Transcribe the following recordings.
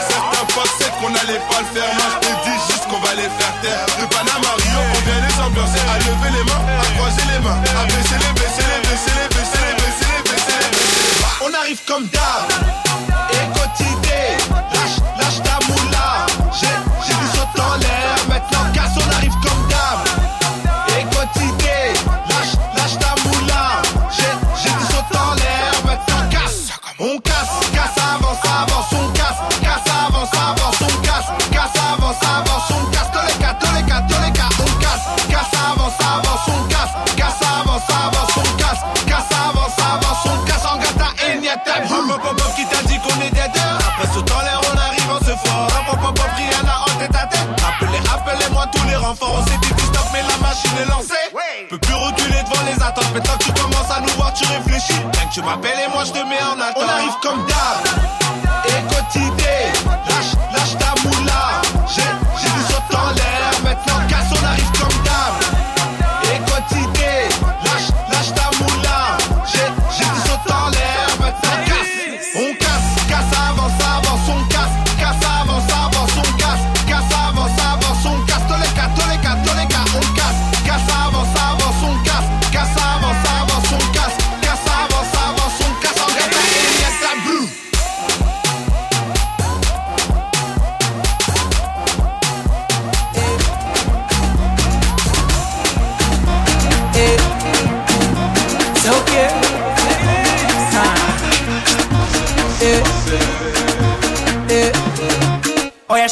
faire. Certains pensaient qu'on allait pas le faire, moi je te dis juste qu'on va les faire taire. De Panama Rio, on vient les ambiancer, à lever les mains, à croiser les mains, à baisser les, baisser les, baisser les, baisser les, baisser les, baisser les, baisser les on arrive comme d'hab. Et quotidien, lâche, lâche ta moula. J'ai, j'ai du saut en l'air, maintenant casse, on arrive comme d'hab. Et quotidien, lâche, lâche ta moula. J'ai, j'ai du en l'air, maintenant casse. On casse, casse, avance, On s'est dit stop mais la machine est lancée. Peux plus reculer devant les attentes Maintenant que tu commences à nous voir tu réfléchis. Rien que tu m'appelles et moi je te mets en attente. On arrive comme d'hab. Et quotidien, lâche, lâche ta moula.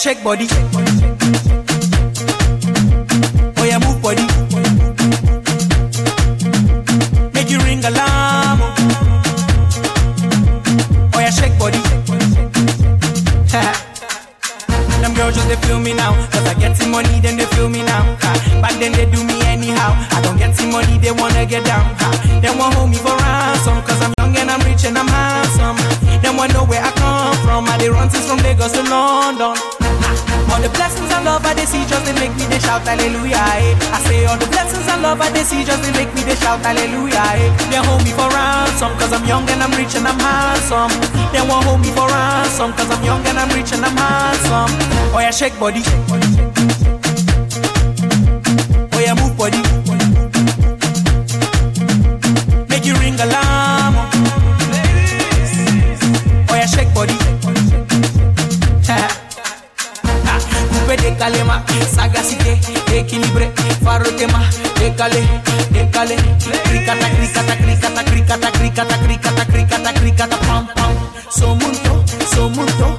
Shake body. Oh yeah, move body. Make you ring alarm. Oh yeah, shake body. Them girls just they feel me now. Cause I get some money, then they feel me now. Ha. Back then they do me anyhow. I don't get some money, they wanna get down. Ha. They want hold me for ransom. Cause I'm I'm rich and I'm handsome. They want know where I come from. I they run since from Lagos to London. All the blessings and love I they see just they make me they shout hallelujah. Eh. I say all the blessings and love I they see just they make me they shout hallelujah. Eh. They hold me for ransom cause I'm young and I'm rich and I'm handsome. They want hold me for ransom cause I'm young and I'm rich and I'm handsome. Oh yeah, shake body. Oh yeah, move body. Make you ring alarm. Body. Coupe décalé ma sagacité équilibré faro tema décalé décalé cricata cricata cricata cricata cricata cricata cricata cricata pam pam somunto somunto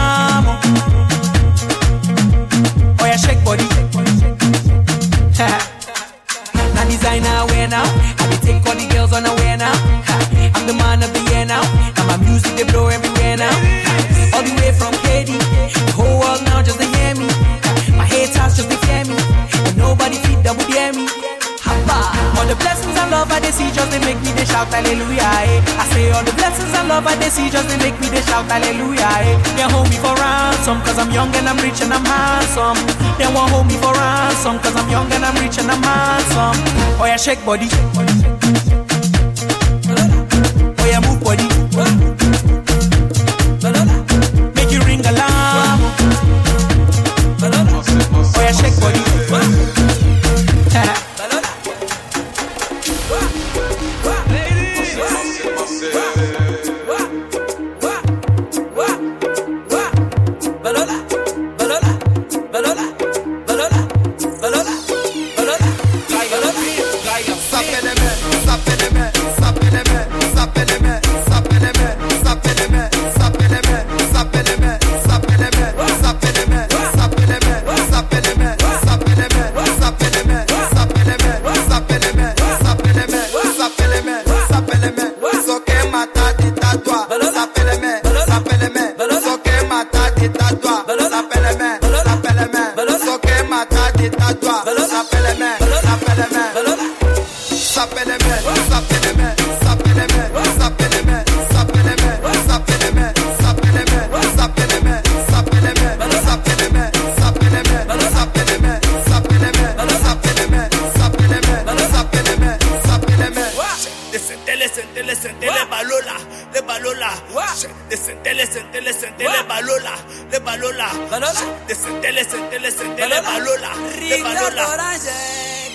girls now. Ha, I'm the man of the year now. Now my music they blow everywhere now. Ha, All the way from KD The whole world now just to hear me. Ha, My haters just to fear me. And nobody feed double dare me. All the blessings and love I they see just they make me they shout hallelujah eh. I say all the blessings and love I they see just they make me they shout hallelujah eh. They hold me for ransom cause I'm young and I'm rich and I'm handsome. They won't hold me for ransom cause I'm young and I'm rich and I'm handsome. Oh yeah shake body sentele balola, le balola. De sentele, sentele, sentele balola, le balola. De sentele, sentele, sentele balola, le balola.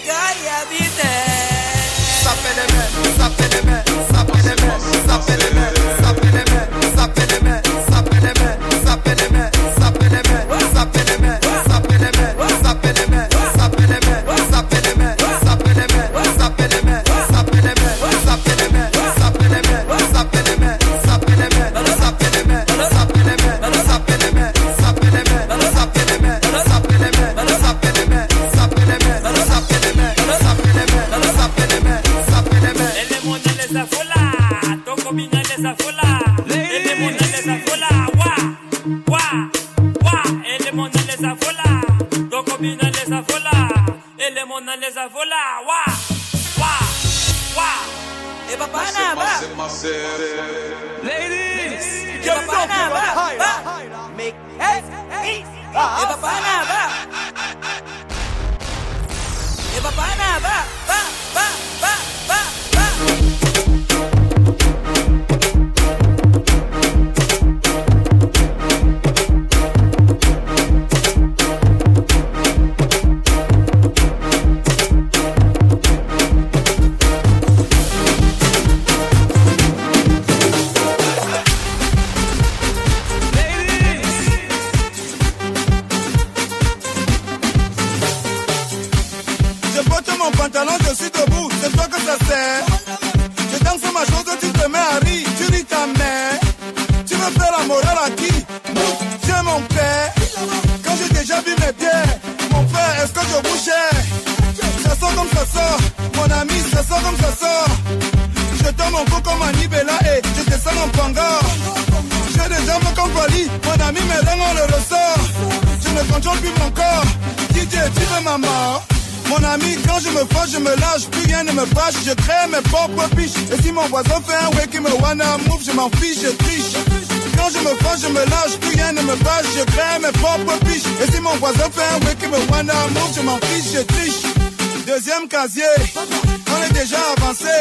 Calla vite. Sapele me, sapele me. beleza, vou lá, uá, uá, uá. E papai na Ladies, e papai na Make it E papai na E papai na mon pantalon, je suis debout, c'est toi que ça sert. Je danse ma chose, tu te mets à rire, tu ris ta mère. Tu veux faire la morale à qui? J'ai mon père. Quand j'ai déjà vu mes pieds, mon père, est-ce que je bougeais Ça sort comme ça sort, mon ami, ça sort comme ça sort. Je donne mon cou comme un Nibela et je descends en panga. J'ai des jambes comme Wally, mon ami, mes reins on le ressort. Je ne contrôle plus mon corps. DJ, tu veux ma mort? Mon ami, quand je me fâche, je me lâche, plus rien ne me fâche, je crée mes propres biches. Et si mon voisin fait un qui me wanna move, je m'en fiche, je triche. Quand je me fâche, je me lâche, plus rien ne me fâche, je crée mes propres biches. Et si mon voisin fait un qui me wanna move, je m'en fiche, je triche. Deuxième casier, on est déjà avancé,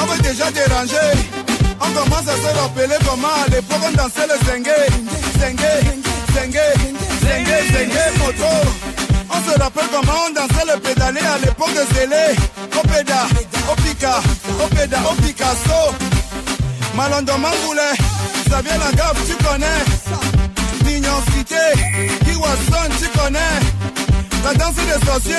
on veut déjà déranger. On commence à se rappeler comment à l'époque on dansait le zengue, zengue, zengue, zengue, zengue, moto. On se rappelle comment on dansait le pédalé à l'époque de Zélé. Opéda, Opika, Opéda, Picasso. Malondo Mangoulet, Xavier Lagaffe, tu connais. Mignon Cité, Kiwason, tu connais. La danse des sorciers,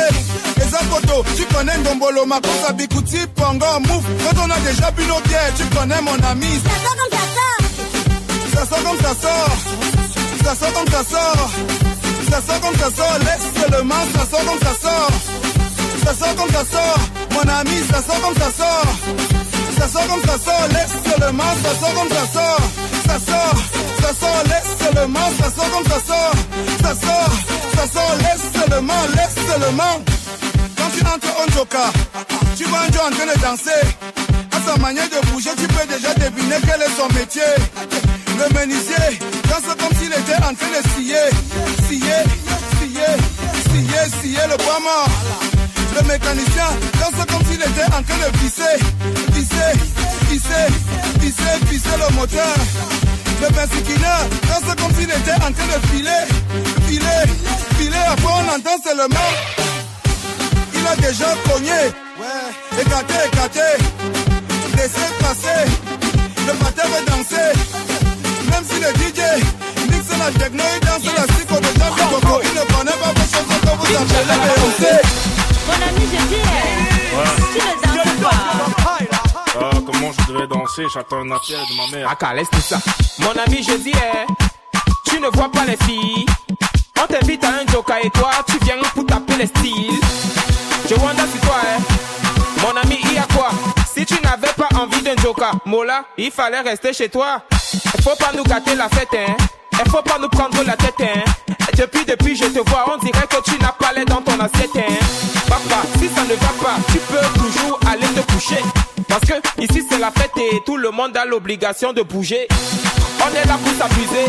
les photos, tu connais Ndombolo, Makosa, Bikuti, Pongo, Mouf. Quand on a déjà bu nos bières, tu connais mon ami. Ça sort comme ça sort. Ça sort comme ça sort. Ça sort comme ça sort. Laisse seulement, ça sort comme ça sort. Ça sort comme ça sort. Mon ami, ça sort comme ça sort. Ça sort comme ça sort. Laisse seulement, ça sort comme ça sort. Ça sort, ça sort, laisse seulement, ça sort comme ça sort. Ça sort, ça sort, laisse seulement, laisse seulement. Quand tu entres au Joka, tu vois un Joe en train de danser. À sa manière de bouger, tu peux déjà deviner quel est son métier. Le menuisier danse comme s'il était en train de scier, scier, scier, scier, scier le bois. Le mécanicien danse comme s'il était en train de visser, visser, visser, visser, visser le moteur. Le persiquineur danse comme s'il était en train de filer, filer, filer. Après on entend seulement il a déjà cogné. Écarté, écarté. Laissez passer. Le matin veut danser. Le DJ mixe la techno, il danse la psycho de Jean Coco. Il ne connaît pas vos choses que vous appelez Beyoncé. Mon ami, je dis, eh, tu ne danses pas. Ah, comment je devais danser? J'attends un appel de ma mère. Aka, laisse tout ça. Mon ami, je dis, eh, tu ne vois pas les filles. On t'invite à un joker et toi, tu viens pour taper les styles. Je wonder sur toi, hein. Mon ami, il y a quoi? Si tu n'avais pas envie d'un joker, Mola, il fallait rester chez toi. Faut pas nous gâter la fête, hein. Faut pas nous prendre la tête, hein. Depuis, depuis, je te vois, on dirait que tu n'as pas l'air dans ton assiette, hein. Papa, si ça ne va pas, tu peux toujours aller te coucher. Parce que ici c'est la fête et tout le monde a l'obligation de bouger. On est là pour s'abuser.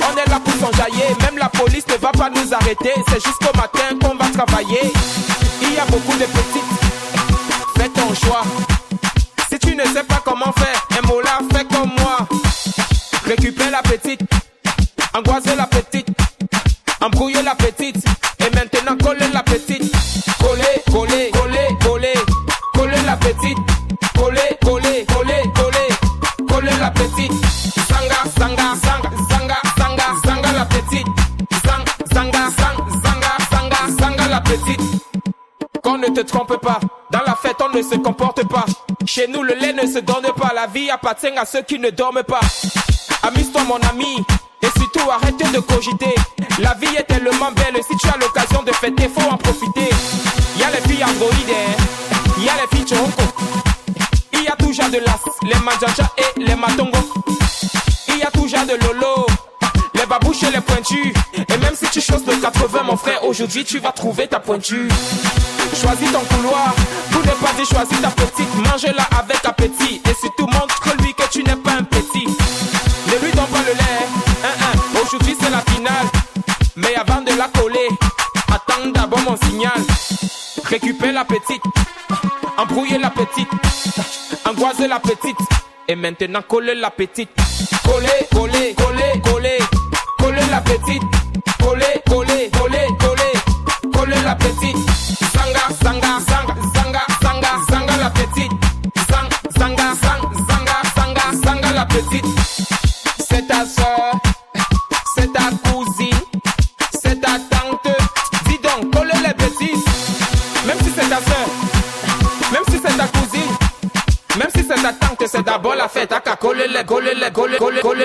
On est là pour s'enjailler, même la police ne va pas nous arrêter. C'est jusqu'au matin qu'on va travailler. Il y a beaucoup de petites. Fais ton choix. Petite. La petite, embrouiller la petite, et maintenant coller la petite. Coller, coller, coller, coller, coller la petite. Coller, coller, coller, coller, coller la petite. Zanga, zanga, zanga, zanga, zanga, zanga la petite. Zang, zanga, zang, zanga, zanga, zanga la petite. Qu'on ne te trompe pas, dans la fête on ne se comporte pas. Chez nous le lait ne se donne pas, la vie appartient à ceux qui ne dorment pas. Amuse-toi mon ami, et surtout arrête de cogiter. La vie est tellement belle, si tu as l'occasion de fêter, faut en profiter. Y a les filles androïdes, hein. y a les filles choco. Il y a toujours de l'as, les manjaja et les matongo. Il y a toujours de lolo, les babouches et les pointus. Et même si tu choses de 80, mon frère, aujourd'hui tu vas trouver ta pointure. Choisis ton couloir, pour ne pas dire choisis ta petite. Mange-la avec appétit et surtout montre-lui que tu n'es pas un petit. Ne lui donne pas le lait, aujourd'hui c'est la finale. Mais avant de la coller, attends d'abord mon signal. Récupère la petite, embrouiller la petite, angoiser la petite. Et maintenant coller la petite. Coller, coller, coller, coller, petite. Coller, coller, coller, coller, coller la petite. Zanga, zanga, zanga, zanga, zanga, zanga la petite. Zang, zanga, zang, zanga, zanga, zanga la petite. C'est ta soeur, c'est ta cousine, c'est ta tante. Dis donc, coller les bêtises. Même si c'est ta soeur, même si c'est ta cousine, même si c'est ta tante, c'est d'abord la fête. À coller les, coller les, coller, coller, coller.